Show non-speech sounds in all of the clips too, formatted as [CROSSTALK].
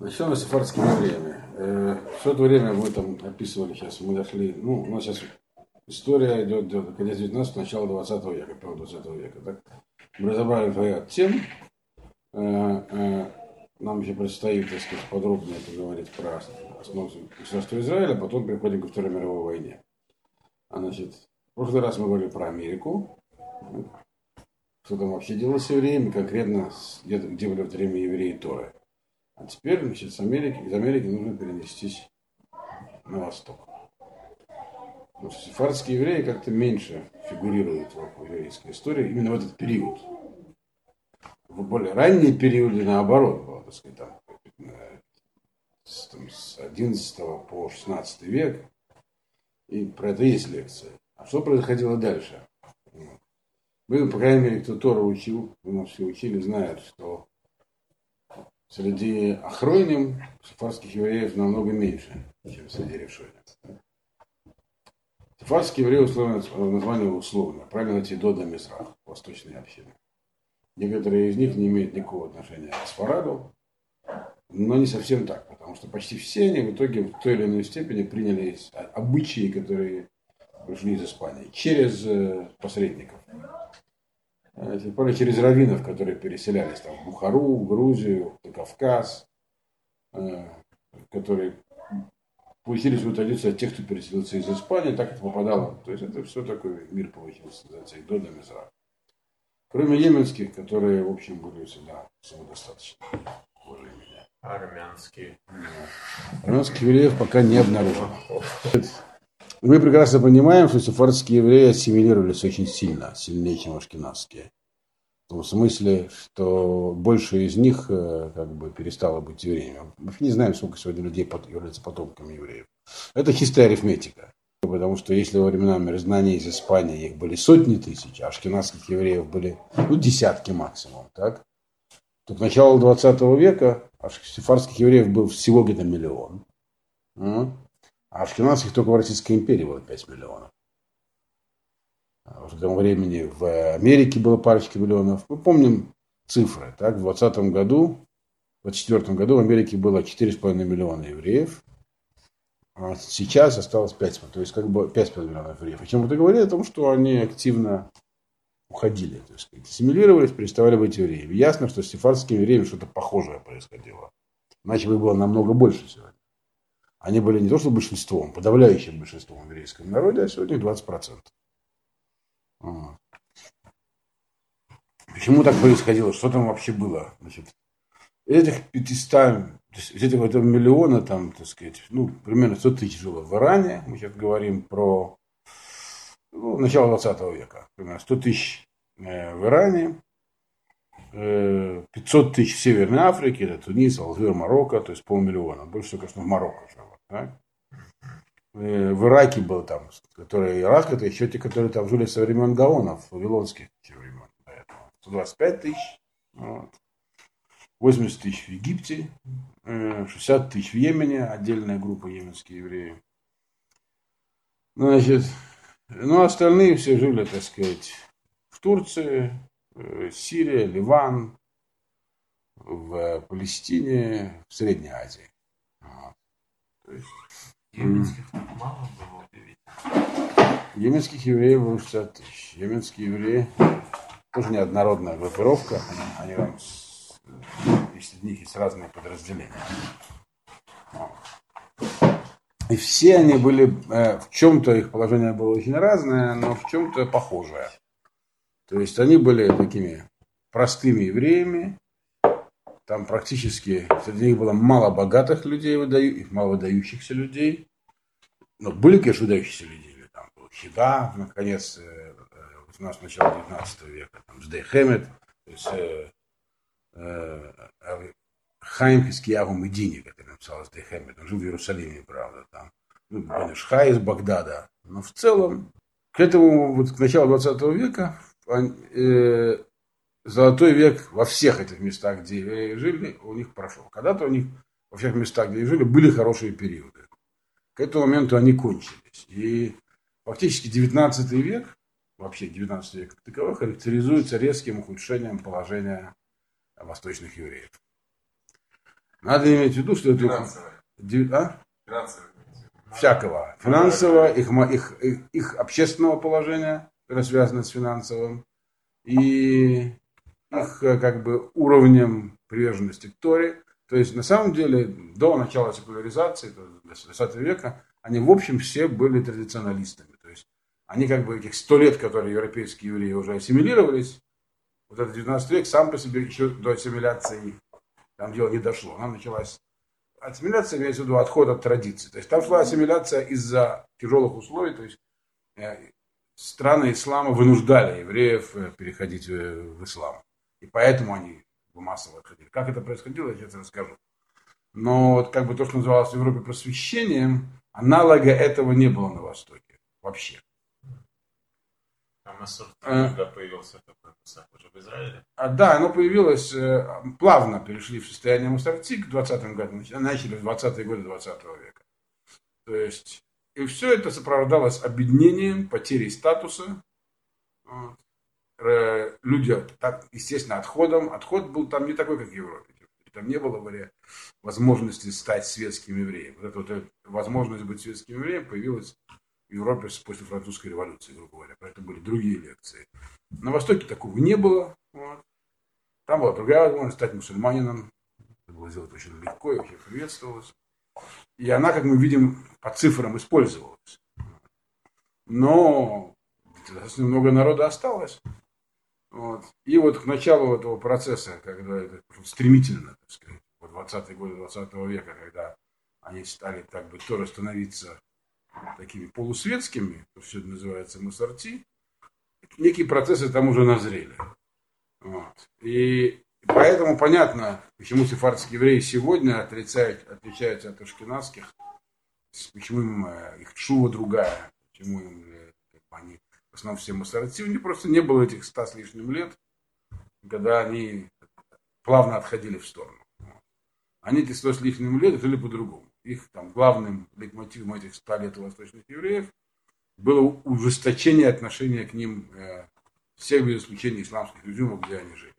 С сефардскими евреями. Э, Все это время мы там описывали сейчас, мы дошли, ну, у нас сейчас история идет до конец 19 начала 20 века, первого 20 века. Так? Мы разобрали ряд тем. Э, э, Нам еще предстоит, так сказать, подробнее поговорить про основу государства Израиля, потом переходим ко Второй мировой войне. А, значит, в прошлый раз мы говорили про Америку, что там вообще делалось с евреями, конкретно где, где были в это время евреи Торы. А теперь, значит, с Америки, из Америки нужно перенестись на восток. Потому что сефардские евреи как-то меньше фигурируют в еврейской истории именно в этот период. В более ранние периоды, наоборот, было, так сказать, там, с, там, с 11 по 16 век. И про это есть лекция. А что происходило дальше? Мы, по крайней мере, кто Тора учил, мы все учили, знают, что среди охройним сефарских евреев намного меньше, чем среди решойных. Сефарские евреи условно, название условно, правильно найти Дода Мизрах, восточные общины. Некоторые из них не имеют никакого отношения к Сфараду, но не совсем так, потому что почти все они в итоге в той или иной степени приняли обычаи, которые пришли из Испании, через посредников. Тем более через раввинов, которые переселялись там, в Бухару, в Грузию, на Кавказ, которые получили свою традицию от тех, кто переселился из Испании, так это попадало. То есть это все такой мир получился, называется, и до Мизра. Кроме йеменских, которые, в общем, были всегда самодостаточны. Армянские. Армянских евреев пока не обнаружено. [LAUGHS] Мы прекрасно понимаем, что сефардские евреи ассимилировались очень сильно, сильнее, чем ашкенадские. В том смысле, что больше из них как бы перестало быть евреями. Мы не знаем, сколько сегодня людей являются потомками евреев. Это чистая арифметика. Потому что если во времена мирознания из Испании их были сотни тысяч, а ашкенадских евреев были ну, десятки максимум, так? то к началу 20 века сефардских евреев был всего где-то миллион. А ашкенадских только в Российской империи было 5 миллионов. А в тому времени в Америке было парочка миллионов. Мы помним цифры. Так, в 20 году, в 24 году в Америке было 4,5 миллиона евреев. А сейчас осталось 5, то есть как бы 5,5 миллионов евреев. О чем это говорит? О том, что они активно уходили, то есть ассимилировались, переставали быть евреями. Ясно, что с сефардскими евреями что-то похожее происходило. Иначе бы было намного больше сегодня. Они были не то что большинством, подавляющим большинством в еврейском народе, а сегодня 20%. Вот. Почему так происходило? Что там вообще было? Значит, этих 500, то есть этих этого миллиона, там, так сказать, ну, примерно 100 тысяч жило в Иране. Мы сейчас говорим про ну, начало 20 века. Примерно 100 тысяч э, в Иране, 500 тысяч в Северной Африке, это Тунис, Алжир, Марокко, то есть полмиллиона. Больше всего, конечно, в Марокко жило. Да? Э, в Ираке был там, который Ирак, это еще те, которые там жили со времен Гаонов, вавилонских времен. 125 тысяч. Вот. 80 тысяч в Египте, 60 тысяч в Йемене, отдельная группа йеменские евреи. Значит, ну, остальные все жили, так сказать, в Турции, Сирия, Ливан, в Палестине, в Средней Азии. Вот. То есть, Йеменских мало было удивить. Йеменских евреев было 60 тысяч. Йеменские евреи тоже неоднородная группировка. Они, они и среди них есть разные подразделения. И все они были, в чем-то их положение было очень разное, но в чем-то похожее. То есть они были такими простыми евреями, там практически среди них было мало богатых людей, мало выдающихся людей. Но были, конечно, выдающиеся люди. Там был Хида, наконец, у нас начало 19 века, там, Ждей Хемет, то есть э, э, Хайм Хискиягу Медини, который написал Ждей Хемет, он жил в Иерусалиме, правда, там, ну, Ха из Багдада. Но в целом, к этому, вот к началу 20 века, э, золотой век во всех этих местах, где евреи жили, у них прошел. Когда-то у них во всех местах, где жили, были хорошие периоды. К этому моменту они кончились. И фактически 19 век вообще 19 век как таковой, характеризуется резким ухудшением положения восточных евреев. Надо иметь в виду, что это... Финансовое. А? Финансовое. всякого. Финансового, их, их, их общественного положения, которое связано с финансовым, и их э, как бы уровнем приверженности к Торе. То есть на самом деле до начала секуляризации, до 20 века, они в общем все были традиционалистами. То есть они как бы этих сто лет, которые европейские евреи уже ассимилировались, вот этот 19 век сам по себе еще до ассимиляции там дело не дошло. Она началась ассимиляция имеется в виду отход от традиций. То есть там шла ассимиляция из-за тяжелых условий, то есть э, страны ислама вынуждали евреев э, переходить э, в ислам. И поэтому они массово отходили. Как это происходило, я сейчас расскажу. Но вот как бы то, что называлось в Европе просвещением, аналога этого не было на Востоке. Вообще. А Масурт, А. когда появился такой уже в Израиле? А, да, оно появилось, э, плавно перешли в состояние Мусарти к 20-м годам, нач- начали в 20-е годы 20 века. То есть, и все это сопровождалось объединением, потерей статуса. Э, Люди, так, естественно, отходом. Отход был там не такой, как в Европе. Там не было говоря, возможности стать светским евреем. Вот эта вот э, возможность быть светским евреем появилась в Европе после французской революции, грубо говоря. Поэтому были другие лекции. На Востоке такого не было. Вот. Там была другая возможность стать мусульманином. Это было сделать очень легко и вообще приветствовалось. И она, как мы видим, по цифрам использовалась. Но достаточно много народа осталось. Вот. И вот к началу этого процесса, когда это стремительно, так сказать, в 20-е годы 20 века, когда они стали так бы тоже становиться такими полусветскими, то все это называется мусорти, некие процессы там уже назрели. Вот. И поэтому понятно, почему сефардские евреи сегодня отрицают, отличаются от ашкенадских, почему им э, их шува другая, почему им э, они в основном все мусорти, у них просто не было этих ста с лишним лет, когда они плавно отходили в сторону. Они эти сто с лишним лет жили по-другому. Их там главным лейтмотивом этих ста лет восточных евреев было ужесточение отношения к ним э, всех без исключения исламских режимов, где они жили.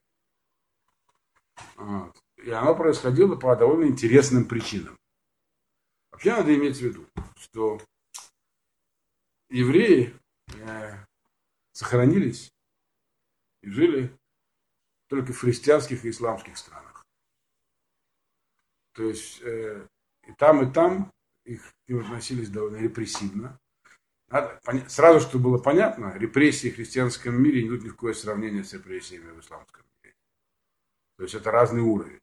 И оно происходило по довольно интересным причинам. Вообще надо иметь в виду, что евреи э, сохранились и жили только в христианских и исламских странах. То есть э, и там, и там их к ним относились довольно репрессивно. Надо поня- сразу, чтобы было понятно, репрессии в христианском мире не идут ни в какое сравнение с репрессиями в исламском мире. То есть это разный уровень.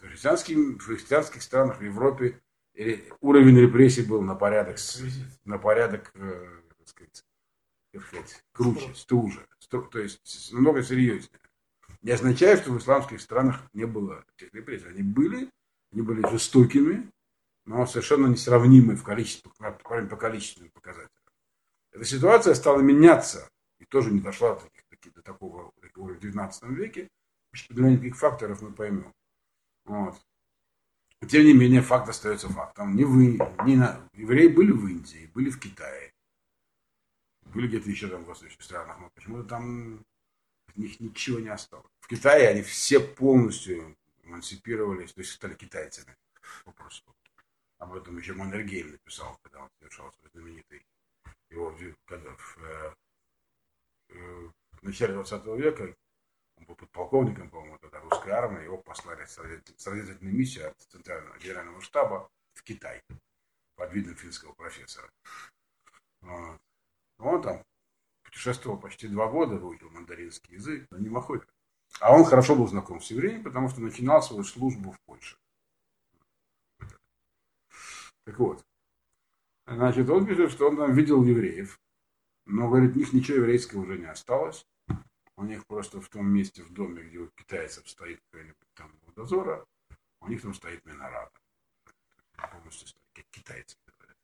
В, христианских, в христианских странах в Европе уровень репрессий был на порядок, на порядок э, так сказать, круче, стуже. То есть намного серьезнее. Не означает, что в исламских странах не было этих репрессий. Они были, они были жестокими, но совершенно несравнимы в количестве, по, количественным показателям. Эта ситуация стала меняться и тоже не дошла до, до такого уровня в 19 веке. По никаких факторов мы поймем. Вот. Тем не менее, факт остается фактом. Не вы, не на... Евреи были в Индии, были в Китае, были где-то еще там в восточных странах, но почему-то там от них ничего не осталось. В Китае они все полностью эмансипировались, то есть стали китайцами попросту. Об этом еще Маннергейм написал, когда он совершал свой знаменитый его, когда в, э, э, в начале 20 века, он был подполковником, по-моему, тогда русской армии, его послали с развед- с разведывательной миссией от Центрального генерального штаба в Китай под видом финского профессора. Вот. Он там путешествовал почти два года, выучил мандаринский язык, но не махой. А он хорошо был знаком с евреями, потому что начинал свою службу в Польше. Так вот, значит, он пишет, что он там видел евреев, но, говорит, у них ничего еврейского уже не осталось. У них просто в том месте, в доме, где у китайцев стоит какой-нибудь там дозора, у них там стоит минорат. Полностью стоит, как китайцы говорят.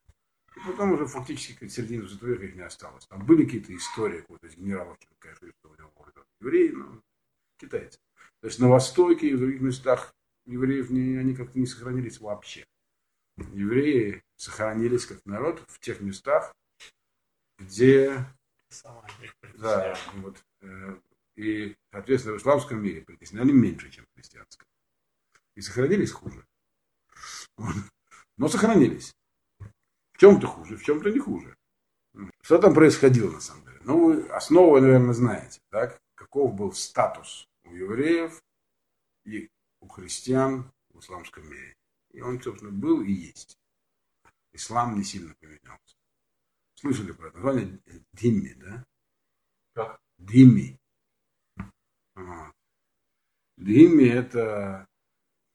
И потом уже фактически 20 века их не осталось. Там были какие-то истории какого-то из генералов, конечно, что у него евреи, но китайцы. То есть на Востоке и в других местах евреев не, они как-то не сохранились вообще. Евреи сохранились как народ в тех местах, где да, вот, и, соответственно, в исламском мире притесняли меньше, чем в христианском. И сохранились хуже. Но сохранились. В чем-то хуже, в чем-то не хуже. Что там происходило на самом деле? Ну, вы основу, наверное, знаете, так? Каков был статус у евреев и у христиан в исламском мире. И он, собственно, был и есть. Ислам не сильно поменялся. Слышали про это название? Димми, да? Как? Димми. Вот. Димми это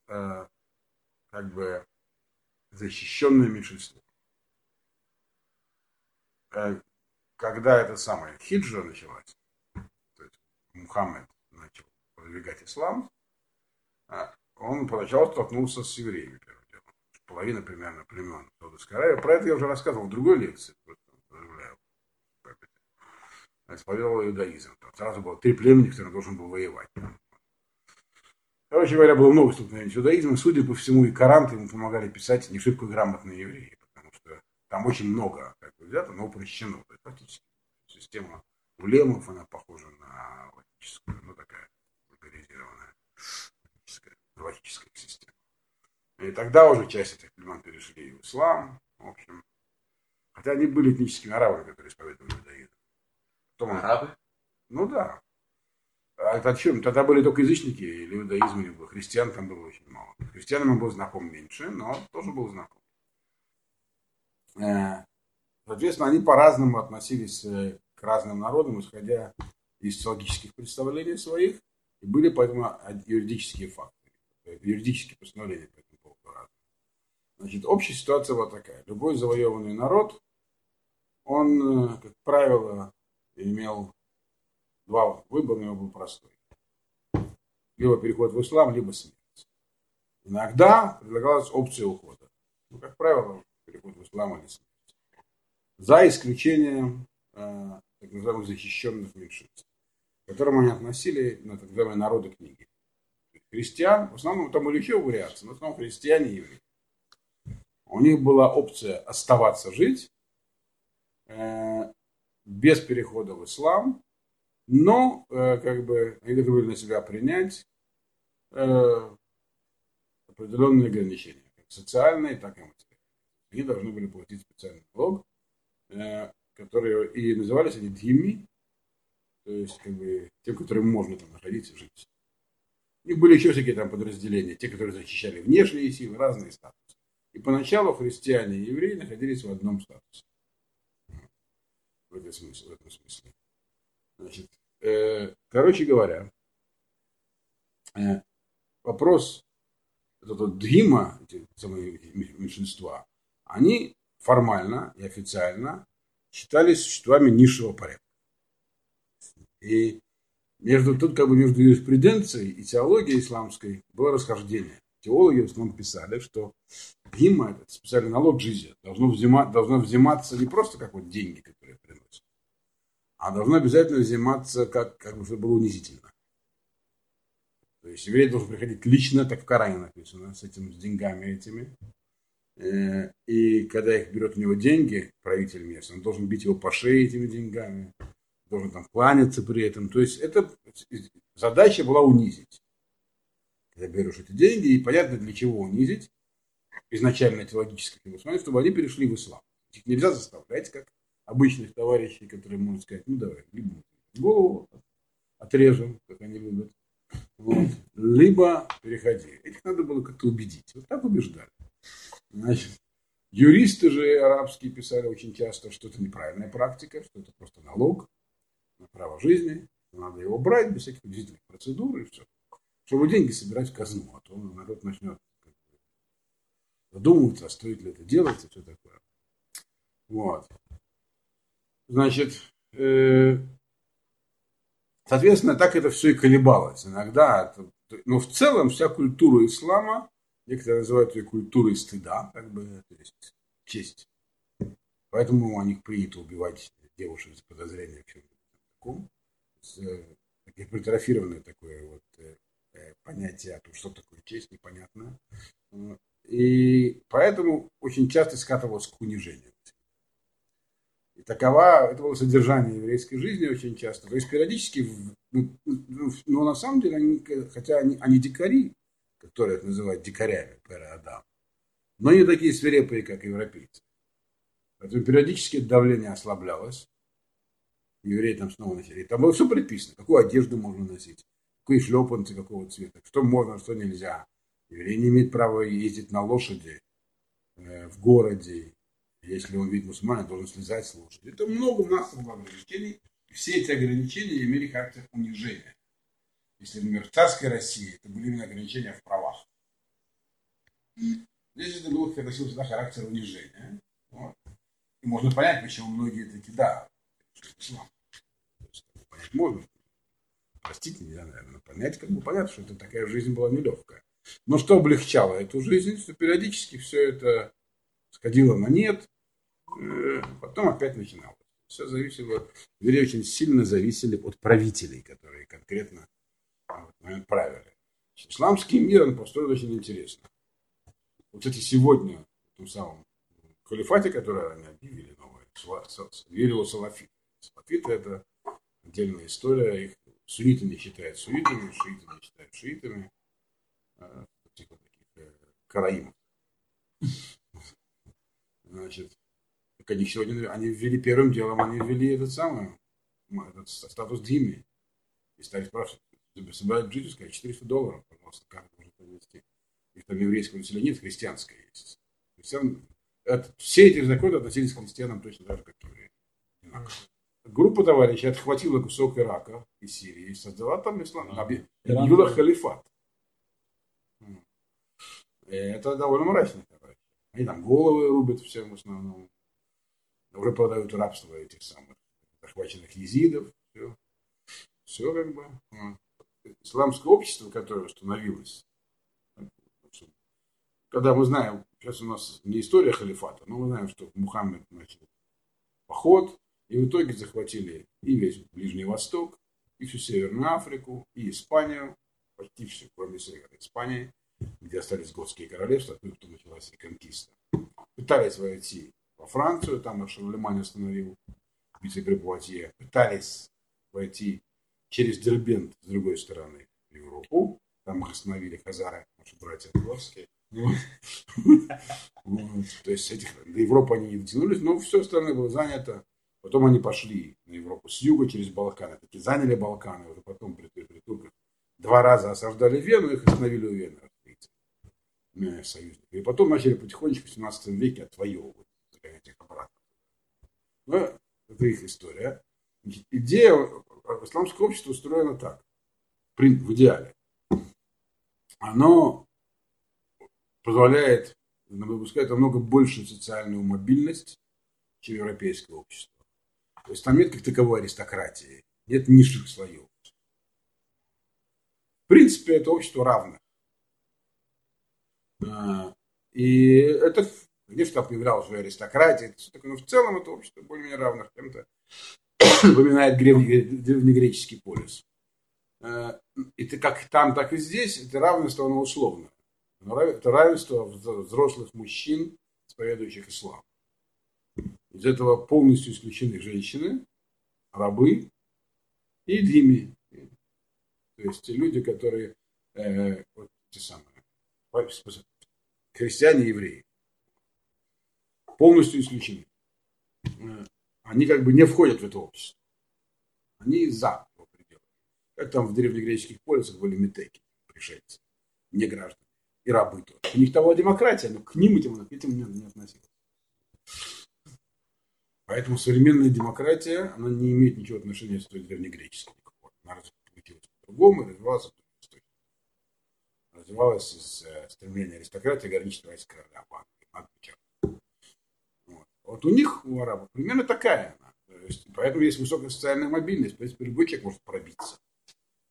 э, как бы защищенное меньшинство. Э, когда это самое хиджа началась, то есть Мухаммед начал продвигать ислам, э, он поначалу столкнулся с евреями, первым делом. Половина примерно племен Саудовской Аравии. Про это я уже рассказывал в другой лекции. Исповедовал иудаизм. Там сразу было три племени, которые должен был воевать. Короче говоря, было много столкновений с иудаизмом. Судя по всему, и Коран ему помогали писать не шибко грамотные евреи, потому что там очень много как бы, взято, но упрощено. Фактически система улемов, она похожа на логическую, ну такая организированная логическая система. И тогда уже часть этих племен перешли в ислам, в общем. Хотя они были этническими арабами, которые исповедовали иудаизм. Потом, Арабы? ну да. А это чем? Тогда были только язычники, или иудаизм не было. Христиан там было очень мало. Христианам он был знаком меньше, но тоже был знаком. Э, Соответственно, они по-разному относились э, к разным народам, исходя из логических представлений своих, и были поэтому юридические факты, э, юридические постановления по этому поводу разные. Значит, общая ситуация вот такая. Любой завоеванный народ, он, как правило, имел два выбора, у него был простой. Либо переход в ислам, либо смерть. Иногда предлагалась опция ухода. Ну, как правило, переход в ислам или смерть. За исключением э, так называемых защищенных меньшинств, к которым они относили на так называемые народы книги. Христиан, в основном там были еще вариации, но в основном христиане и евреи. У них была опция оставаться жить э, без перехода в ислам, но э, как бы они должны были на себя принять э, определенные ограничения, как социальные, так и материальные. Они должны были платить специальный налог, э, которые и назывались они дхимми, то есть как бы те, которым можно там находиться и жить. Них были еще всякие там подразделения, те, которые защищали внешние силы, разные статусы. И поначалу христиане и евреи находились в одном статусе. В этом смысле. В этом смысле. Значит, э, короче говоря, э, вопрос этого Дхима, эти самые меньшинства, они формально и официально считались существами низшего порядка. И между, тут как бы между юриспруденцией и теологией исламской было расхождение. Теологи в основном писали, что Дхима, это специальный налог жизни, должно, взимать, должно взиматься не просто как вот деньги, которые а должно обязательно взиматься, как, как бы это было унизительно. То есть еврей должен приходить лично, так в Коране написано, с этим, с деньгами этими. Э, и когда их берет у него деньги, правитель местный, он должен бить его по шее этими деньгами, должен там кланяться при этом. То есть это задача была унизить. Когда берешь эти деньги, и понятно для чего унизить, изначально предусмотрение, чтобы они перешли в ислам. Их нельзя заставлять, как обычных товарищей, которые могут сказать, ну давай, либо голову отрежем, как они любят, вот, либо переходи. Этих надо было как-то убедить. Вот так убеждали. Значит, юристы же арабские писали очень часто, что это неправильная практика, что это просто налог на право жизни, надо его брать без всяких убедительных процедур и все. Чтобы деньги собирать в казну, а то народ начнет задумываться, а стоит ли это делать и все такое. Вот. Значит, э, соответственно, так это все и колебалось. Иногда, но в целом вся культура ислама, некоторые называют ее культурой стыда, как бы, то есть честь. Поэтому у них принято убивать девушек за подозрением в чем-то таком. Гипертрофированное такое вот э, понятие о том, что такое честь, непонятно. И поэтому очень часто скатывалось к унижению. И такова, это было содержание еврейской жизни очень часто. То есть периодически, ну, ну, но на самом деле, они, хотя они, они дикари, которые их называют дикарями, Адам, но не такие свирепые, как европейцы. Поэтому периодически давление ослаблялось. Евреи там снова носили. Там было все предписано. Какую одежду можно носить, какие шлепанцы, какого цвета, что можно, что нельзя. Еврей не имеет права ездить на лошади э, в городе. Если он видит мусульманина, должен слезать с лошади. Это много массовых ограничений. Все эти ограничения имели характер унижения. Если, например, в царской России это были именно ограничения в правах. Здесь это было, всегда характер унижения. Вот. И можно понять, почему многие такие, да, ислам. Понять можно. Простите меня, наверное, понять, как бы понятно, что это такая жизнь была нелегкая. Но что облегчало эту жизнь, что периодически все это сходило на нет, потом опять начиналось. Все зависело, вернее, очень сильно зависели от правителей, которые конкретно этот момент правили. Исламский мир, он построен очень интересно. Вот, кстати, сегодня, в том самом халифате, который они объявили новое, верил салафит. Салафиты это отдельная история. Их сунниты считают суннитами, шииты не считают шиитами. А, типа таких э, караимов. [LAUGHS] Значит, они сегодня, они ввели первым делом, они ввели этот самый, этот статус Дими. И стали спрашивать, собирать жительское 400 долларов, пожалуйста, как можно провести. Их там еврейского населения нет, христианское есть. Христиан, это, все эти законы относились к христианам точно так же, как к евреям. Группа товарищей отхватила кусок Ирака и Сирии и создала там ислам, объявила халифат. Это довольно мрачно. Они там головы рубят всем в основном. Уже продают рабство этих самых захваченных езидов. Все, все как бы. Исламское общество, которое установилось, когда мы знаем, сейчас у нас не история халифата, но мы знаем, что Мухаммед начал поход, и в итоге захватили и весь Ближний Восток, и всю Северную Африку, и Испанию, почти все, кроме Севера Испании, где остались готские королевства, оттуда началась реконкиста. Пытались войти во Францию, там Шарлемань остановил вице-при Пытались войти через Дербент с другой стороны в Европу. Там их остановили хазары, наши братья Орловские. То есть этих, до Европы они не дотянулись, но все остальное было занято. Потом они пошли на Европу с юга через Балканы. Таки заняли Балканы, уже потом при, при турках два раза осаждали Вену, их остановили у Вены союзников. И потом начали потихонечку в 17 веке отвоевывать, загонять их обратно. Но ну, это их история. Идея исламского общества устроена так, в идеале. Оно позволяет, выпускает намного большую социальную мобильность, чем европейское общество. То есть там нет как таковой аристократии, нет низших слоев. В принципе, это общество равно. А, и это, конечно, там появлялась уже аристократия, все такое, но в целом это общество более-менее равных чем-то напоминает [COUGHS] древнегреческий полис. А, и ты как там, так и здесь, это равенство, оно условно. Это равенство взрослых мужчин, исповедующих ислам. Из этого полностью исключены женщины, рабы и дими. То есть люди, которые э, вот те самые, христиане и евреи. Полностью исключены. Э, они как бы не входят в это общество. Они за его пределами. Как там в древнегреческих полисах были метеки, пришельцы, не граждане. И рабы тоже. У них того демократия, но к ним этим, этим не, не относилось. Поэтому современная демократия, она не имеет ничего отношения с той древнегреческой. Она развивалась по-другому развивалась развивалось из э, стремления аристократии ограничить власть короля. Вот. Вот у них, у арабов, примерно такая она. Есть, поэтому есть высокая социальная мобильность. В принципе, любой человек может пробиться.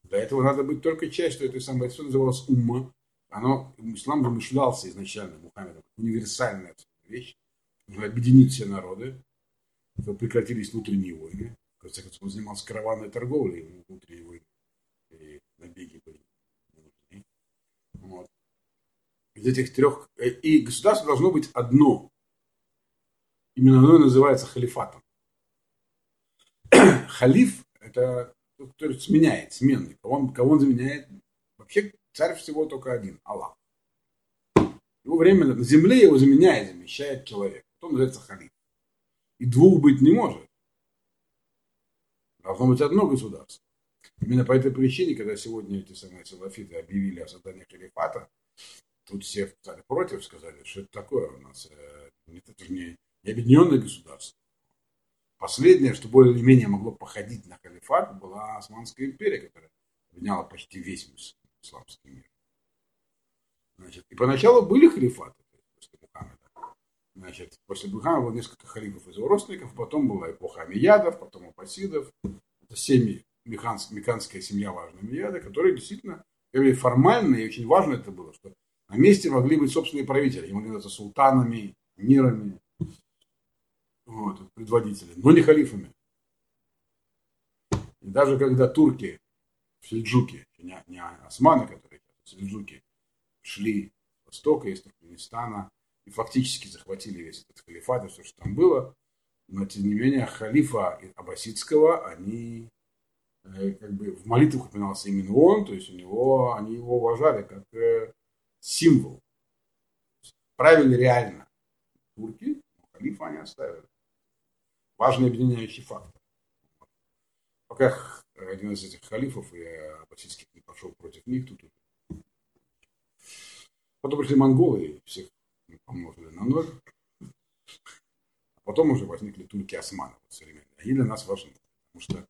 Для этого надо быть только частью этой самой, что называлось умма. Оно, ислам замышлялся изначально Мухаммедом, универсальная вещь. Объединить все народы, чтобы прекратились внутренние войны. В конце концов, он занимался караванной торговлей, внутренние войны и набеги были вот. Из этих трех... Э, и государство должно быть одно. Именно оно и называется халифатом. [CLEARS THROAT] Халиф – это тот, кто сменяет, сменный. Кого он, кого он заменяет? Вообще Царь всего только один, Аллах. Его время на земле его заменяет, замещает человек. Он называется халиф. И двух быть не может. Должно быть одно государство. Именно по этой причине, когда сегодня эти самые салафиты объявили о создании халифата, тут все стали против, сказали, что это такое у нас. Э, это же не, не объединенное государство. Последнее, что более или менее могло походить на халифат, была Османская империя, которая объединяла почти весь исламский мир. Значит, и поначалу были халифаты после Мухаммеда. Значит, после Мухаммеда было несколько халифов из его родственников, потом была эпоха Амиядов, потом Апасидов. Это семьи, меканская семья важная Амияда, которые действительно, формально и очень важно это было, что на месте могли быть собственные правители, они могли называться султанами, мирами, вот, предводители, но не халифами. И даже когда турки, сельджуки, не, не османы, которые сельджуки, шли с востока, из Туркменистана, и фактически захватили весь этот халифат и все, что там было, но тем не менее халифа Аббасидского, они э, как бы в молитвах упоминался именно он, то есть у него, они его уважали как э, символ. Правили реально турки, но халифа они оставили важный объединяющий фактор. Пока один из этих халифов, и аббасидских не пошел против них, тут Потом пришли монголы и всех помножили на ноль. А потом уже возникли турки османы вот, современные. Они для нас важны, потому что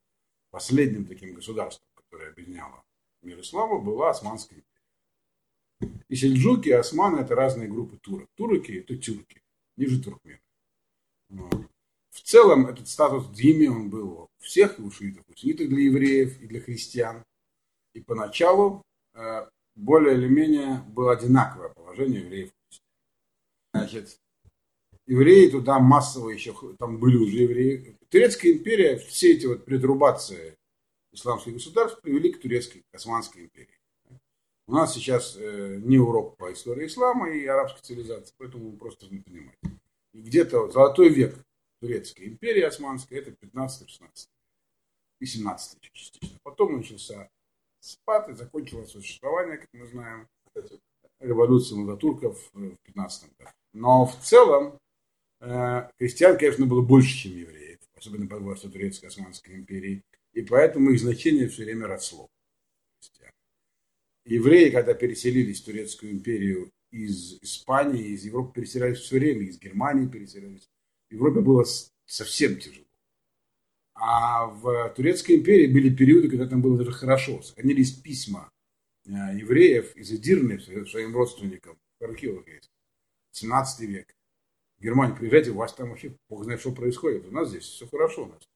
последним таким государством, которое объединяло мир ислама, была Османская империя. И сельджуки, и османы – это разные группы турок. Турки – это тюрки, ниже туркмены. В целом этот статус Дими, он был у всех, и у шиитов, у суннитов для евреев и для христиан. И поначалу э, более или менее было одинаковое положение евреев. Значит, евреи туда массово еще, там были уже евреи. Турецкая империя, все эти вот предрубации исламских государств привели к турецкой, к Османской империи. У нас сейчас э, не урок по истории ислама и арабской цивилизации, поэтому вы просто не понимаете. И где-то золотой век турецкой империи османской, это 15-16 и 17 частично. Потом начался спад и закончилось существование, как мы знаем, революции младотурков в 15 году. Но в целом э, крестьян, конечно, было больше, чем евреев, особенно под властью Турецкой Османской империи, и поэтому их значение все время росло. Евреи, когда переселились в Турецкую империю из Испании, из Европы переселялись все время, из Германии переселялись, в Европе было совсем тяжело. А в Турецкой империи были периоды, когда там было даже хорошо. Сохранились письма э, евреев из Эдирны своим родственникам. В архивах есть. 17 век. В Германию приезжайте, у вас там вообще бог знает, что происходит. У нас здесь все хорошо. У нас.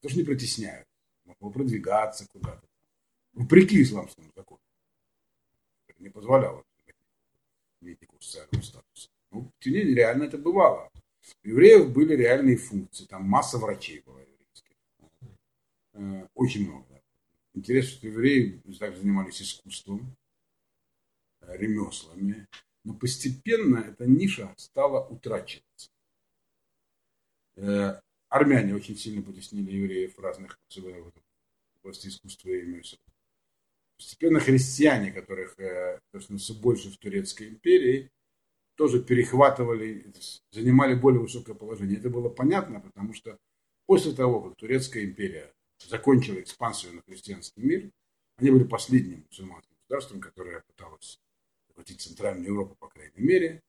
Тоже не притесняют. Могло продвигаться куда-то. Вопреки исламскому закону. Не позволяло иметь никакого социального. Ну, тем не менее, реально это бывало. У евреев были реальные функции. Там масса врачей была еврейских. Э, очень много. Интересно, что евреи также занимались искусством, э, ремеслами. Но постепенно эта ниша стала утрачиваться. Э, армяне очень сильно потеснили евреев в разных, в области искусства и ремесел. Постепенно христиане, которых все больше в Турецкой империи, тоже перехватывали, занимали более высокое положение. Это было понятно, потому что после того, как Турецкая империя закончила экспансию на христианский мир, они были последним мусульманским государством, которое пыталось захватить Центральную Европу, по крайней мере.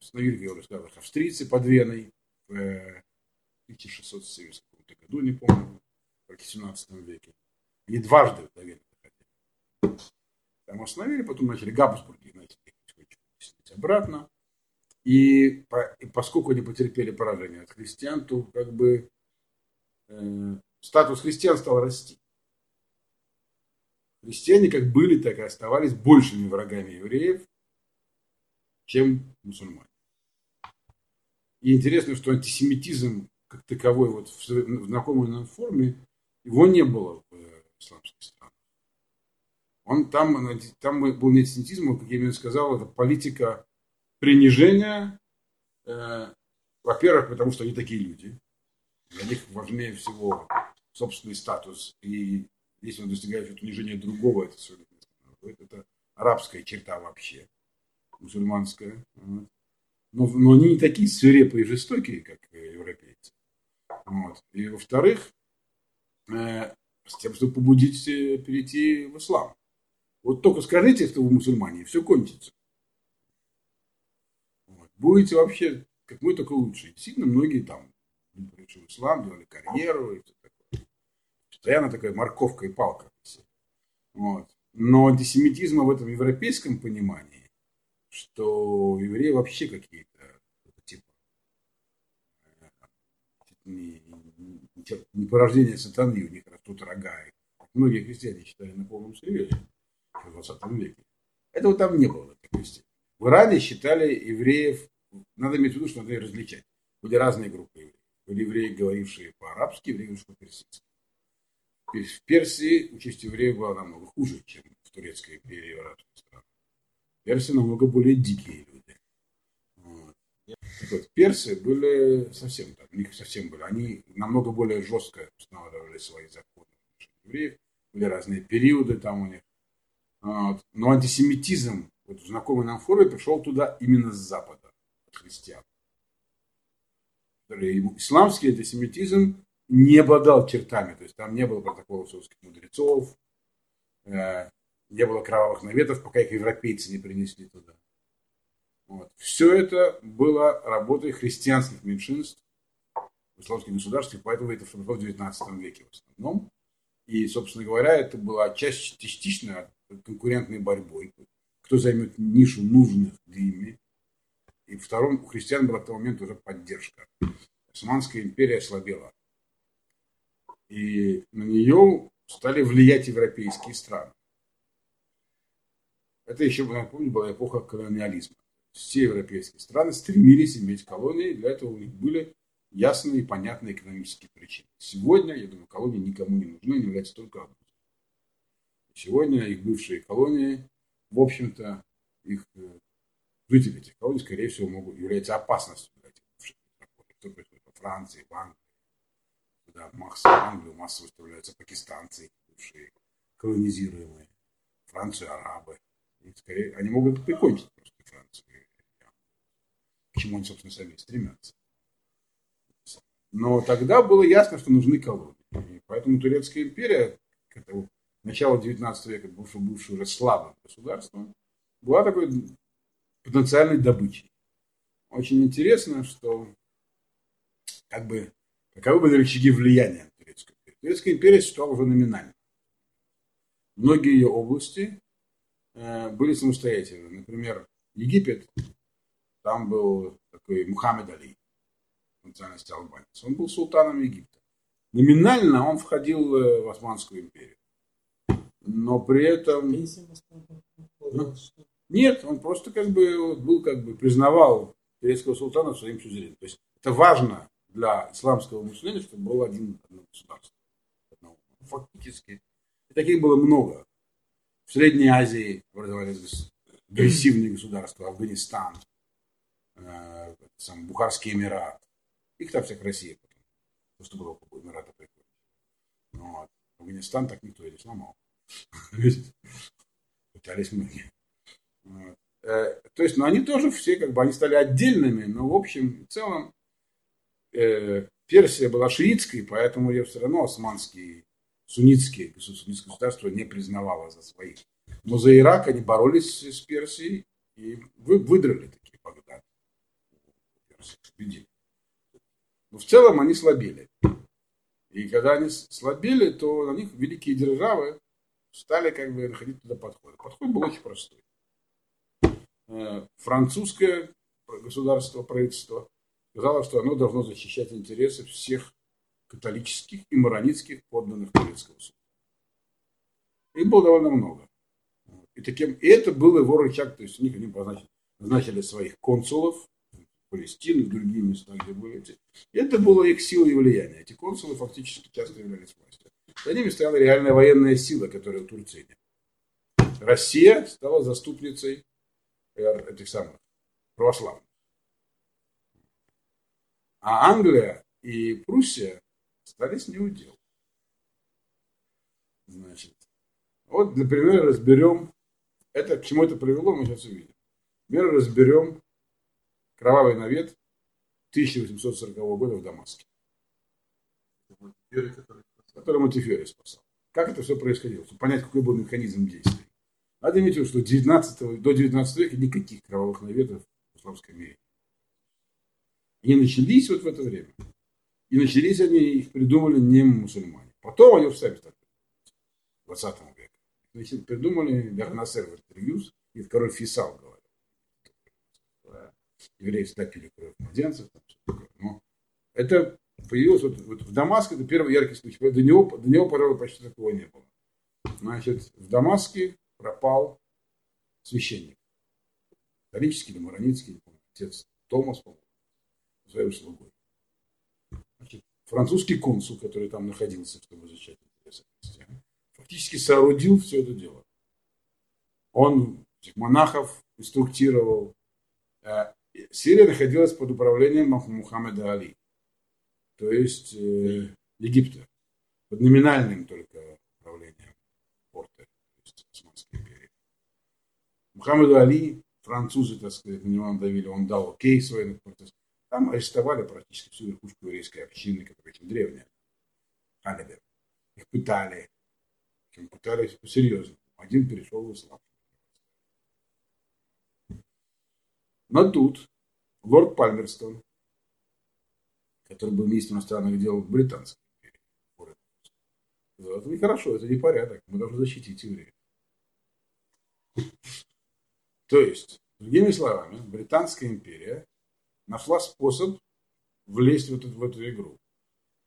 Установили, как я уже сказал, австрийцы под Веной в 1670 году, не помню, в 17 веке. Они дважды до Вены. Там остановили, потом начали Габсбурги, знаете, обратно. И, и поскольку они потерпели поражение от христиан, то как бы э, статус христиан стал расти. Христиане как были, так и оставались большими врагами евреев, чем мусульмане. И интересно, что антисемитизм как таковой вот в знакомой нам форме, его не было в э, исламских странах. Он там, там был не антисемитизм, как я именно сказал, это политика принижения, э, во-первых, потому что они такие люди. Для них важнее всего собственный статус. И если он достигает унижения другого, это. Это арабская черта вообще, мусульманская. Но, но они не такие свирепые и жестокие, как европейцы. Вот. И во-вторых, э, с тем, чтобы побудить э, перейти в ислам. Вот только скажите, что вы мусульмане, и все кончится. Будете вообще, как мы, только лучше. Действительно, многие там пришли в ислам, делали карьеру и все такое. Постоянно такая морковка и палка. Вот. Но антисемитизма в этом европейском понимании, что евреи вообще какие-то типа не, не, порождение сатаны, у них растут рога. Многие христиане считали на полном серьезе в 20 веке. Этого там не было в этой. В Иране считали евреев, надо иметь в виду, что надо их различать. Были разные группы евреев. Были евреи, говорившие по-арабски, евреи, говорившие по-персидски. В Персии участь евреев была намного хуже, чем в Турецкой империи в арабских странах. Персы намного более дикие люди. Вот. вот, персы были совсем так, у них совсем были. Они намного более жестко устанавливали свои законы евреев. Были разные периоды там у них. Вот. Но антисемитизм, вот знакомый нам форуме, пришел туда именно с Запада, от христиан. Исламский антисемитизм не обладал чертами, то есть там не было протоколов русских мудрецов, э, не было кровавых наветов, пока их европейцы не принесли туда. Вот. Все это было работой христианских меньшинств в исламских государствах, поэтому это произошло в 19 веке в основном. И, собственно говоря, это была часть, частично конкурентной борьбой. Кто займет нишу нужных ими. И втором, у христиан была в тот момент уже поддержка. Османская империя ослабела. И на нее стали влиять европейские страны. Это еще, напомню, была эпоха колониализма. Все европейские страны стремились иметь колонии, для этого у них были ясные и понятные экономические причины. Сегодня, я думаю, колонии никому не нужны, они являются только. Сегодня их бывшие колонии, в общем-то, их э, жители этих колоний, скорее всего, могут являются опасностью для этих. Что происходит во Франции, в Англии, куда массово, в Англию массово выставляются пакистанцы, бывшие колонизируемые, Францию, арабы. И скорее, они могут прикончить просто Францию. К чему они, собственно, сами стремятся. Но тогда было ясно, что нужны колонии. И поэтому Турецкая империя, это начало 19 века, бывшее, бывшее уже слабым государством, была такой потенциальной добычей. Очень интересно, что как бы, каковы были рычаги влияния Турецкой империи. Турецкая империя существовала уже номинально. Многие ее области э, были самостоятельны. Например, Египет, там был такой Мухаммед Али, национальности албанец. Он был султаном Египта. Номинально он входил э, в Османскую империю. Но при этом... Ну, нет, он просто как бы был как бы признавал турецкого султана своим сюзереном. То есть это важно для исламского мышления, чтобы было один одно государство. Фактически. И таких было много. В Средней Азии образовались агрессивные государства. Афганистан, э, сам Бухарский Эмират, их там всех Россия потом. То, что было Эмирата прикольно. Ну, вот. Афганистан так никто и не сломал. [LAUGHS] Пытались многие. Э, то есть, ну, они тоже все, как бы, они стали отдельными, но в общем, в целом, э, Персия была шиитской, поэтому ее все равно османские, суннитские, суннитское государство не признавало за своих. Но за Ирак они боролись с Персией и вы, выдрали такие Багдад. Но в целом они слабели. И когда они слабели, то на них великие державы стали как бы находить туда подход. Подход был очень простой. Э, французское государство, правительство сказало, что оно должно защищать интересы всех католических и маронитских подданных турецкого суда. Их было довольно много. И, таким, и это был его рычаг, то есть у них они назначили своих консулов, Палестины, в другие места, где были эти. Это было их сила и влияние. Эти консулы фактически часто являлись властью. За ними стояла реальная военная сила, которая в Турции нет. Россия стала заступницей этих самых православных. А Англия и Пруссия стали с ней удел. Значит, вот, например, разберем Это, к чему это привело, мы сейчас увидим. Например, разберем кровавый навет 1840 года в Дамаске. Который Монтифьори спасал. Как это все происходило? Чтобы понять, какой был механизм действия. Надо иметь в виду, что 19, до 19 века никаких кровавых наветов в исламском мире. Они начались вот в это время. И начались они, их придумали не мусульмане. Потом они сами стали в 20 веке. Значит, придумали Бернасер Вертриюс и король Фисал говорил. Евреи всегда пили кровь младенцев. Но это появилось вот, вот в Дамаске, это первый яркий случай. До него, до него, пожалуй, почти такого не было. Значит, в Дамаске пропал священник. Католический или маронитский, отец Томас, по-моему, своим слугой. Значит, французский консул, который там находился, чтобы защищать интересы фактически соорудил все это дело. Он этих монахов инструктировал. Э, Сирия находилась под управлением Мухаммеда Али, то есть э, Египта, под номинальным только управлением порта, то есть Османской империи. Мухаммеду Али, французы, так сказать, на него давили, он дал окей с военных протестов. Там арестовали практически всю верхушку еврейской общины, которая очень древняя. Халибер. Их пытали. Причем пытались по-серьезному. Один перешел в ислам. Но тут лорд Пальмерстон, который был министром иностранных дел британской империи, это нехорошо, это не порядок, мы должны защитить евреев. То есть, другими словами, Британская империя нашла способ влезть в эту, в эту игру.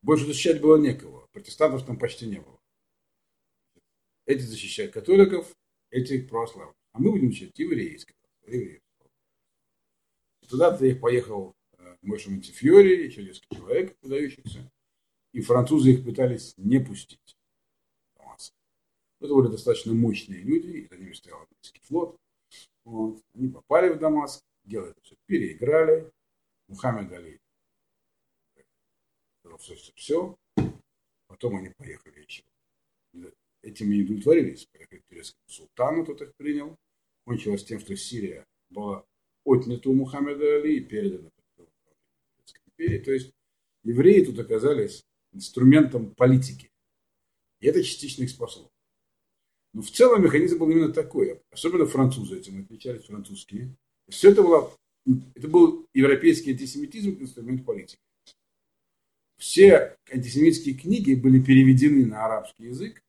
Больше защищать было некого. Протестантов там почти не было. Эти защищают католиков, эти православных. А мы будем защищать евреев. евреев. Туда-то их поехал Мойша Монтифьори, несколько человек выдающихся. И французы их пытались не пустить. Это были достаточно мощные люди, и за ними стоял английский флот. Вот. Они попали в Дамаск, делали все, переиграли, Мухаммед Али. Все, все, все. Потом они поехали еще. Этим не удовлетворились. Поехали к турецкому султану, тот их принял. Кончилось тем, что Сирия была отнята у Мухаммеда Али и передана империи. То есть евреи тут оказались инструментом политики. И это частично их спасло. Но в целом механизм был именно такой. Особенно французы этим отличались, французские. Все это было это был европейский антисемитизм как инструмент политики. Все антисемитские книги были переведены на арабский язык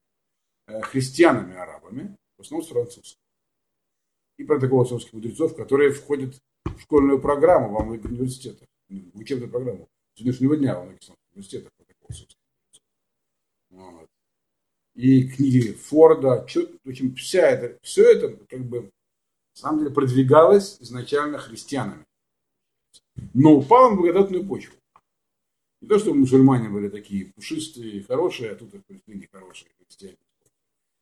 э, христианами-арабами, в основном с французского. И протокол французских мудрецов, которые входят в школьную программу во многих университетах, в учебную программу сегодняшнего дня во многих университетах протокол мудрецов. Вот. И книги Форда, в общем, вся это, все это как бы на самом деле продвигалась изначально христианами. Но упала на благодатную почву. Не то, что мусульмане были такие пушистые, хорошие, а тут их пришли нехорошие христиане.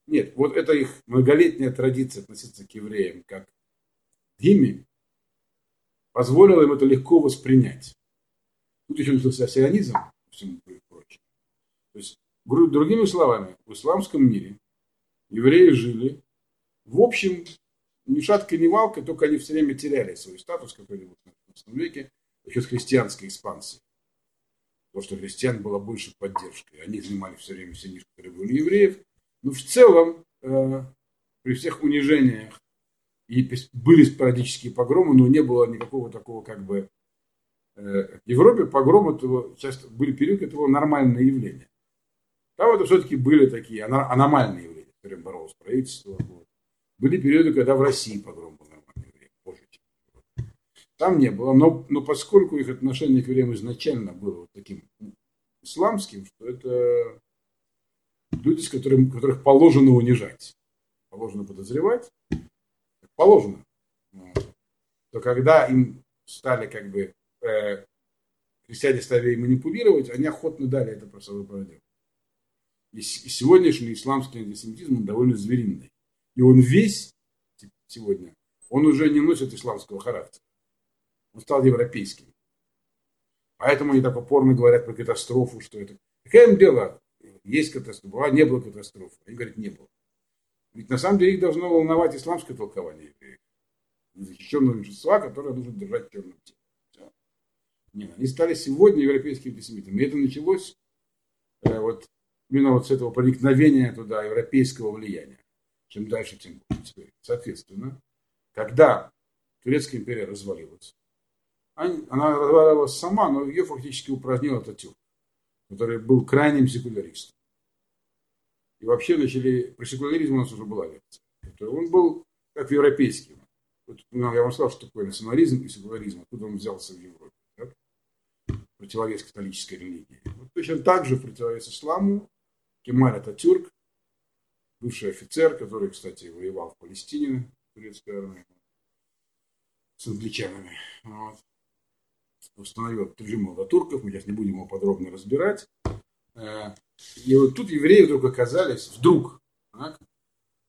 Нет, вот это их многолетняя традиция относиться к евреям как к гимне позволила им это легко воспринять. Тут еще начался сионизм, всему прочему. То есть, другими словами, в исламском мире евреи жили в общем ни шатка, ни валка, только они все время теряли свой статус, который был в 15 веке, еще с христианской экспансией. Потому что христиан было больше поддержкой. Они занимали все время все ниши, которые были евреев. Но в целом, э, при всех унижениях, и были спорадические погромы, но не было никакого такого как бы... Э, в Европе погромы этого, часто были периоды, это было нормальное явление. Там это все-таки были такие аномальные явления, с которыми боролось правительство. Вот. Были периоды, когда в России погром был нормальное время, позже, Там не было, но, но поскольку их отношение к евреям изначально было вот таким исламским, что это люди, с которым, которых положено унижать, положено подозревать, положено, то когда им стали как бы э, христиане стали манипулировать, они охотно дали это про собой. И, сегодняшний исламский антисемитизм довольно звериный. И он весь сегодня, он уже не носит исламского характера. Он стал европейским. Поэтому они так упорно говорят про катастрофу, что это. Какое им дело? Есть катастрофа, а не было катастрофы. Они говорят, не было. Ведь на самом деле их должно волновать исламское толкование евреев. Защищенного меньшинства, которое нужно держать черным телом. Нет, они стали сегодня европейскими антисемитами. И это началось э, вот именно вот с этого проникновения туда европейского влияния. Чем дальше, тем больше. Соответственно, когда Турецкая империя развалилась, она развалилась сама, но ее фактически упразднил Ататюрк, который был крайним секуляристом. И вообще начали, про секуляризм у нас уже была лекция. Он был как европейский. Вот, ну, я вам сказал, что такое национализм и секуляризм, откуда он взялся в Европе. Так? Противовес католической религии. Вот точно так же в противовес исламу Кемаль Ататюрк, бывший офицер, который, кстати, воевал в Палестине, турецкой армии, с англичанами. Вот. Установил режим турков, мы сейчас не будем его подробно разбирать. Э, и вот тут евреи вдруг оказались, вдруг, так,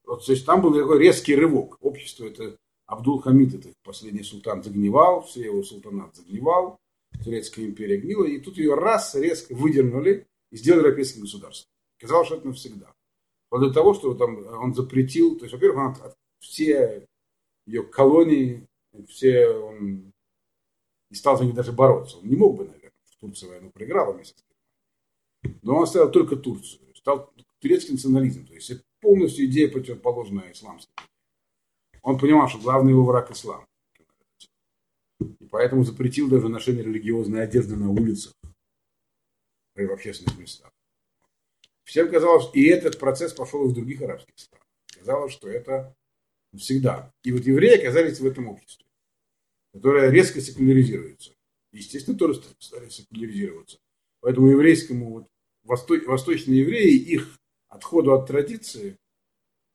вот, то есть там был такой резкий рывок. Общество это Абдул-Хамид, это последний султан, загнивал, все его султанат загнивал, Турецкая империя гнила, и тут ее раз резко выдернули и сделали европейским государством. Казалось, что это навсегда. Вот для того, что там он запретил, то есть, во-первых, он, все ее колонии, все он не стал за них даже бороться. Он не мог бы, наверное, в Турции войну проиграл вместе с но он оставил только Турцию. Стал турецкий национализм. То есть полностью идея противоположная исламской. Он понимал, что главный его враг ислам. И поэтому запретил даже ношение религиозной одежды на улицах и в общественных местах. Всем казалось, и этот процесс пошел и в других арабских странах. Казалось, что это всегда. И вот евреи оказались в этом обществе, которое резко секуляризируется. Естественно, тоже стали секуляризироваться. Поэтому еврейскому вот, восто, восточные евреи, их отходу от традиции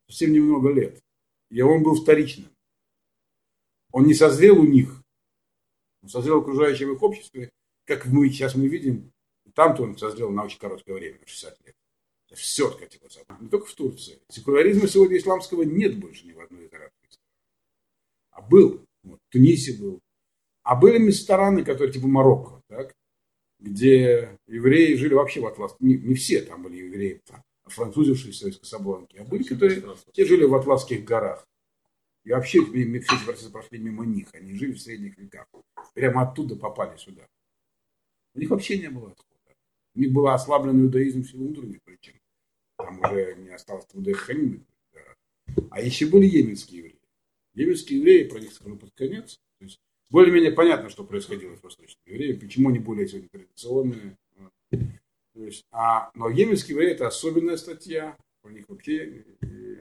совсем немного лет. И он был вторичным. Он не созрел у них. Он созрел в окружающем их обществе, как мы сейчас мы видим. Там-то он созрел на очень короткое время, на 60 лет. Все откатилось. Не только в Турции. Секуляризма сегодня исламского нет больше ни в одной из арабских стран. А был. Вот, в Тунисе был. А были местораны, которые типа Марокко. Так? Где евреи жили вообще в Атлас. Не, не все там были евреи, там, французившиеся из Касабланки, а были, которые те жили в Атласских горах. И вообще все эти процессы прошли мимо них. Они жили в средних веках. Прямо оттуда попали сюда. У них вообще не было отхода. У них был ослаблен иудаизм в силу внутренних причин. Там уже не осталось иудаиханим. А еще были йеменские евреи. Йеменские евреи, про них скажу под конец, то есть более-менее понятно, что происходило с восточными евреями, почему они более сегодня традиционные. То есть, а, но йеменские евреи это особенная статья, у них вообще,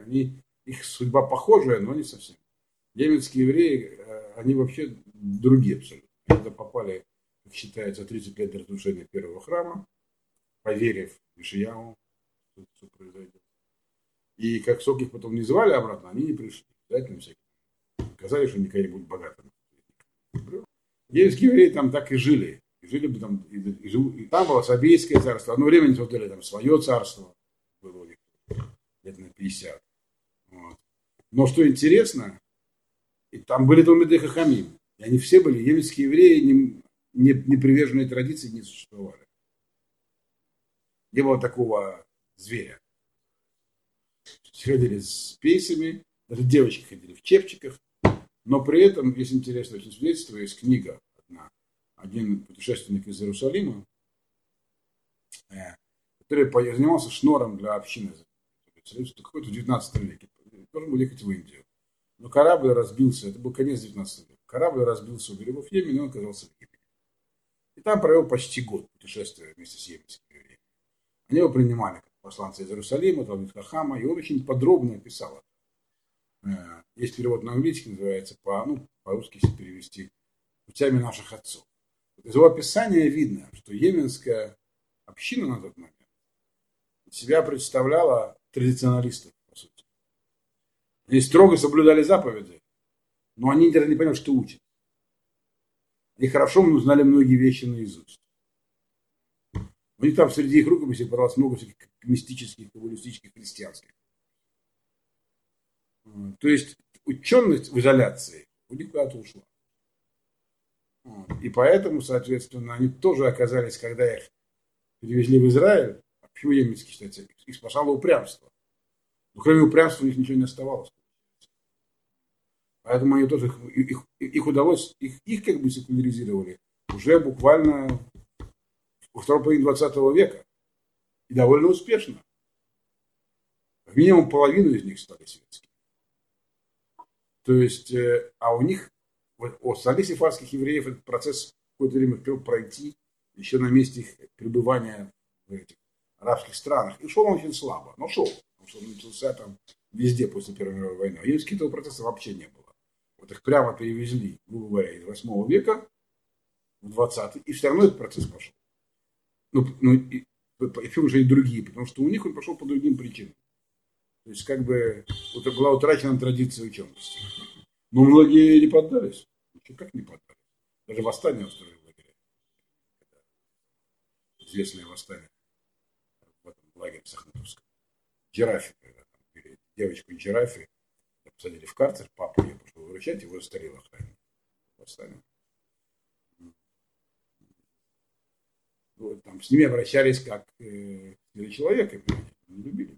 они, их судьба похожая, но не совсем. Йеменские евреи, э, они вообще другие абсолютно. Когда попали, как считается, 30 лет до разрушения первого храма, поверив в Ишияу, что, произойдет. И как сок их потом не звали обратно, они не пришли. Обязательно всякие. Сказали, что они когда-нибудь богатыми. Еврейские евреи там так и жили. И жили бы там, и, и, и там было Сабейское царство. Одно время они создали там свое царство. Было у них лет на 50. Вот. Но что интересно, и там были Талмиды Хахамим. И они все были, еврейские евреи, не, не, не приверженные традиции не существовали. Не было такого зверя. Ходили с пейсами, даже девочки ходили в чепчиках, но при этом есть интересное очень свидетельство, есть книга одна, один путешественник из Иерусалима, э, который занимался шнором для общины, какой-то в 19 веке, должен был ехать в Индию. Но корабль разбился, это был конец 19 века, корабль разбился у берегов Йемена, и он оказался в Египте. И там провел почти год путешествия вместе с йеменскими евреями. Они его принимали как посланца из Иерусалима, Талмит Хахама, и он очень подробно описал. Э, есть перевод на английский, называется, по, ну, по-русски, если перевести, путями наших отцов. Из его описания видно, что йеменская община на тот момент себя представляла традиционалистов, по сути. Они строго соблюдали заповеди, но они даже не поняли, что учат. Они хорошо узнали многие вещи наизусть. У них там среди их рукописей порвалось много всяких мистических, каббалистических, христианских. То есть ученость в изоляции у них куда-то ушла. И поэтому, соответственно, они тоже оказались, когда их перевезли в Израиль, а почему немецкий, кстати, их спасало упрямство. Но кроме упрямства у них ничего не оставалось. Поэтому они тоже, их, их, их удалось, их, их как бы секуляризировали уже буквально во второй половине 20 века. И довольно успешно. Минимум половину из них стали светскими. То есть, э, а у них, у стали сефарских евреев этот процесс какое-то время успел пройти еще на месте их пребывания в этих арабских странах. И шел он очень слабо, но шел. Потому что он начался там везде после Первой мировой войны. А еврейского процесса вообще не было. Вот их прямо перевезли, грубо говоря, из 8 века в 20 и все равно этот процесс пошел. Ну, ну и, и уже и другие, потому что у них он пошел по другим причинам. То есть, как бы, вот была утрачена традиция учености. Но многие не поддались. Еще как не поддались. Даже восстание устроили в лагере. Известное восстание в этом лагере Сахнатовском. Жирафе, когда там девочку Жирафе посадили в карцер, папу ее пошел выручать, его застарил охранник. Восстание. Вот, там, с ними обращались как э, с человеками, не любили.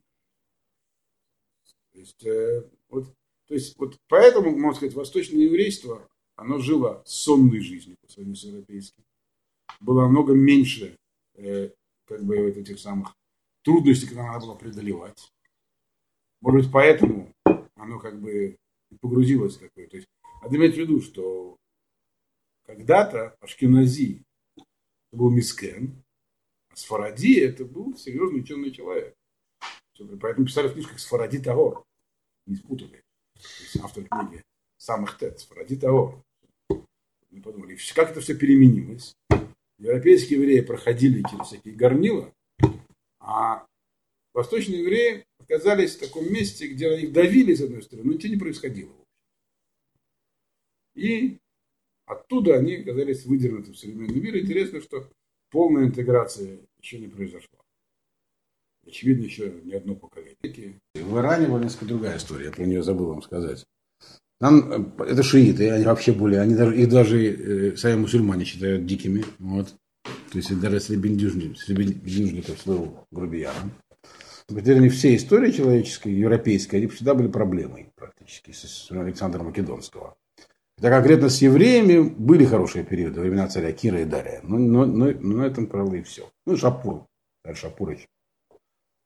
То есть, э, вот, то есть вот поэтому, можно сказать, восточное еврейство, оно жило сонной жизнью по сравнению с европейским. Было намного меньше э, как бы вот этих самых трудностей, которые надо было преодолевать. Может быть, поэтому оно как бы погрузилось такое. То есть, надо иметь в виду, что когда-то Ашкенази был мискен, а Сфаради это был серьезный ученый человек. Поэтому писали в книжках Сфаради Таор не спутали. Автор книги самых тец, Фаради того. Мы подумали, как это все переменилось. Европейские евреи проходили через всякие горнила, а восточные евреи оказались в таком месте, где на них давили, с одной стороны, но ничего не происходило. И оттуда они оказались выдернуты в современный мир. Интересно, что полная интеграция еще не произошла очевидно, еще не одно поколение. В Иране была несколько другая история, я про нее забыл вам сказать. Там, э, это шииты, они вообще более, они даже, их даже э, сами мусульмане считают дикими. Вот. То есть даже сребендюжников своего грубияна. не все истории человеческой, европейской, они всегда были проблемой практически с Александра Македонского. Это конкретно с евреями были хорошие периоды, времена царя Кира и Дария. Но, но, но, но на этом, правило, и все. Ну, Шапур. А,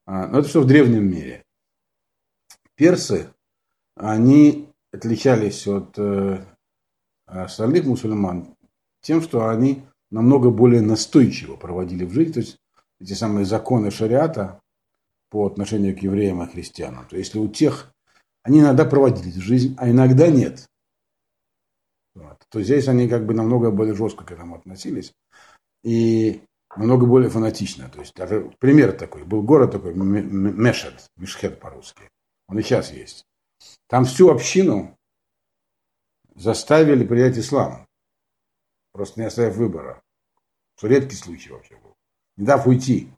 но это все в древнем мире. Персы, они отличались от э, остальных мусульман тем, что они намного более настойчиво проводили в жизнь, то есть эти самые законы шариата по отношению к евреям и христианам. То есть если у тех они иногда проводили в жизнь, а иногда нет, вот, то здесь они как бы намного более жестко к этому относились. И намного более фанатично. То есть даже пример такой. Был город такой, Мешед, Мешхед по-русски. Он и сейчас есть. Там всю общину заставили принять ислам. Просто не оставив выбора. Что редкий случай вообще был. Не дав уйти.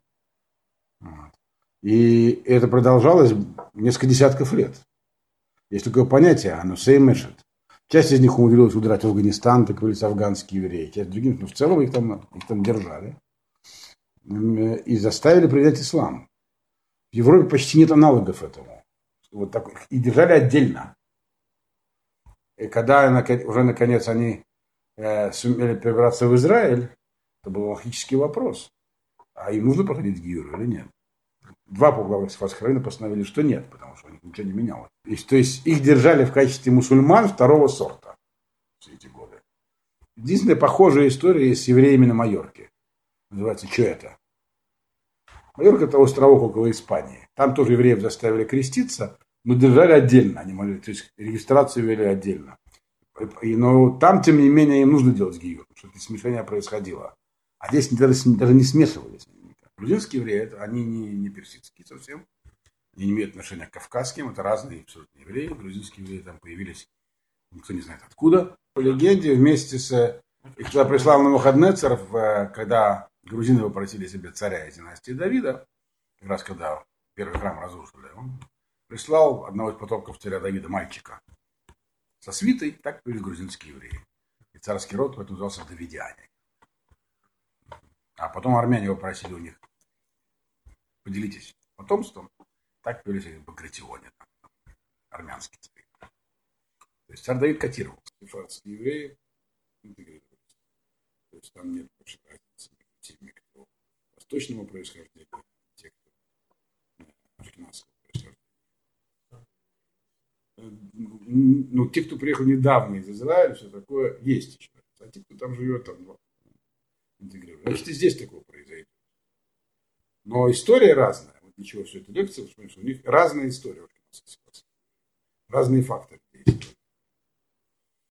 Вот. И это продолжалось несколько десятков лет. Есть такое понятие, оно сеймешет. Часть из них умудрилась удрать в Афганистан, так говорится, афганские евреи. Часть других, но в целом их там, их там держали и заставили принять ислам. В Европе почти нет аналогов этому. Вот так, и держали отдельно. И когда уже наконец они э, сумели перебраться в Израиль, это был логический вопрос. А им нужно проходить гиюр или нет? Два полглавы Сфасхарина постановили, что нет, потому что у них ничего не менялось. И, то есть их держали в качестве мусульман второго сорта все эти годы. Единственная похожая история с евреями на Майорке. Называется, что это? Майорка это островок около Испании. Там тоже евреев заставили креститься, но держали отдельно. Они могли, то есть регистрацию вели отдельно. И, но там, тем не менее, им нужно делать гиюр, потому что смешение происходило. А здесь даже, даже не смешивались. Грузинские евреи, они не, не персидские совсем. Они не имеют отношения к кавказским. Это разные абсолютно евреи. Грузинские евреи там появились, никто не знает откуда. По легенде, вместе с... Их туда прислал Навуходнецер, когда грузины попросили себе царя из династии Давида, как раз когда первый храм разрушили, он прислал одного из потомков царя Давида, мальчика, со свитой, так были грузинские евреи. И царский род поэтому назывался Давидиане. А потом армяне попросили у них, поделитесь потомством. Так появились Багратионе, там, армянские цари. То есть царь Давид котировал. Сефардские евреи интегрировались. То есть там нет между теми, кто восточного происхождения, те, кто э, ашкеназского происхождения. Э, Ну, те, кто приехал недавно из Израиля, все такое, есть еще. А те, кто там живет, там ну, интегрируют. Значит, и здесь такое произойдет. Но история разная. Вот для чего все это лекция, потому что у них разная история. Разные факторы.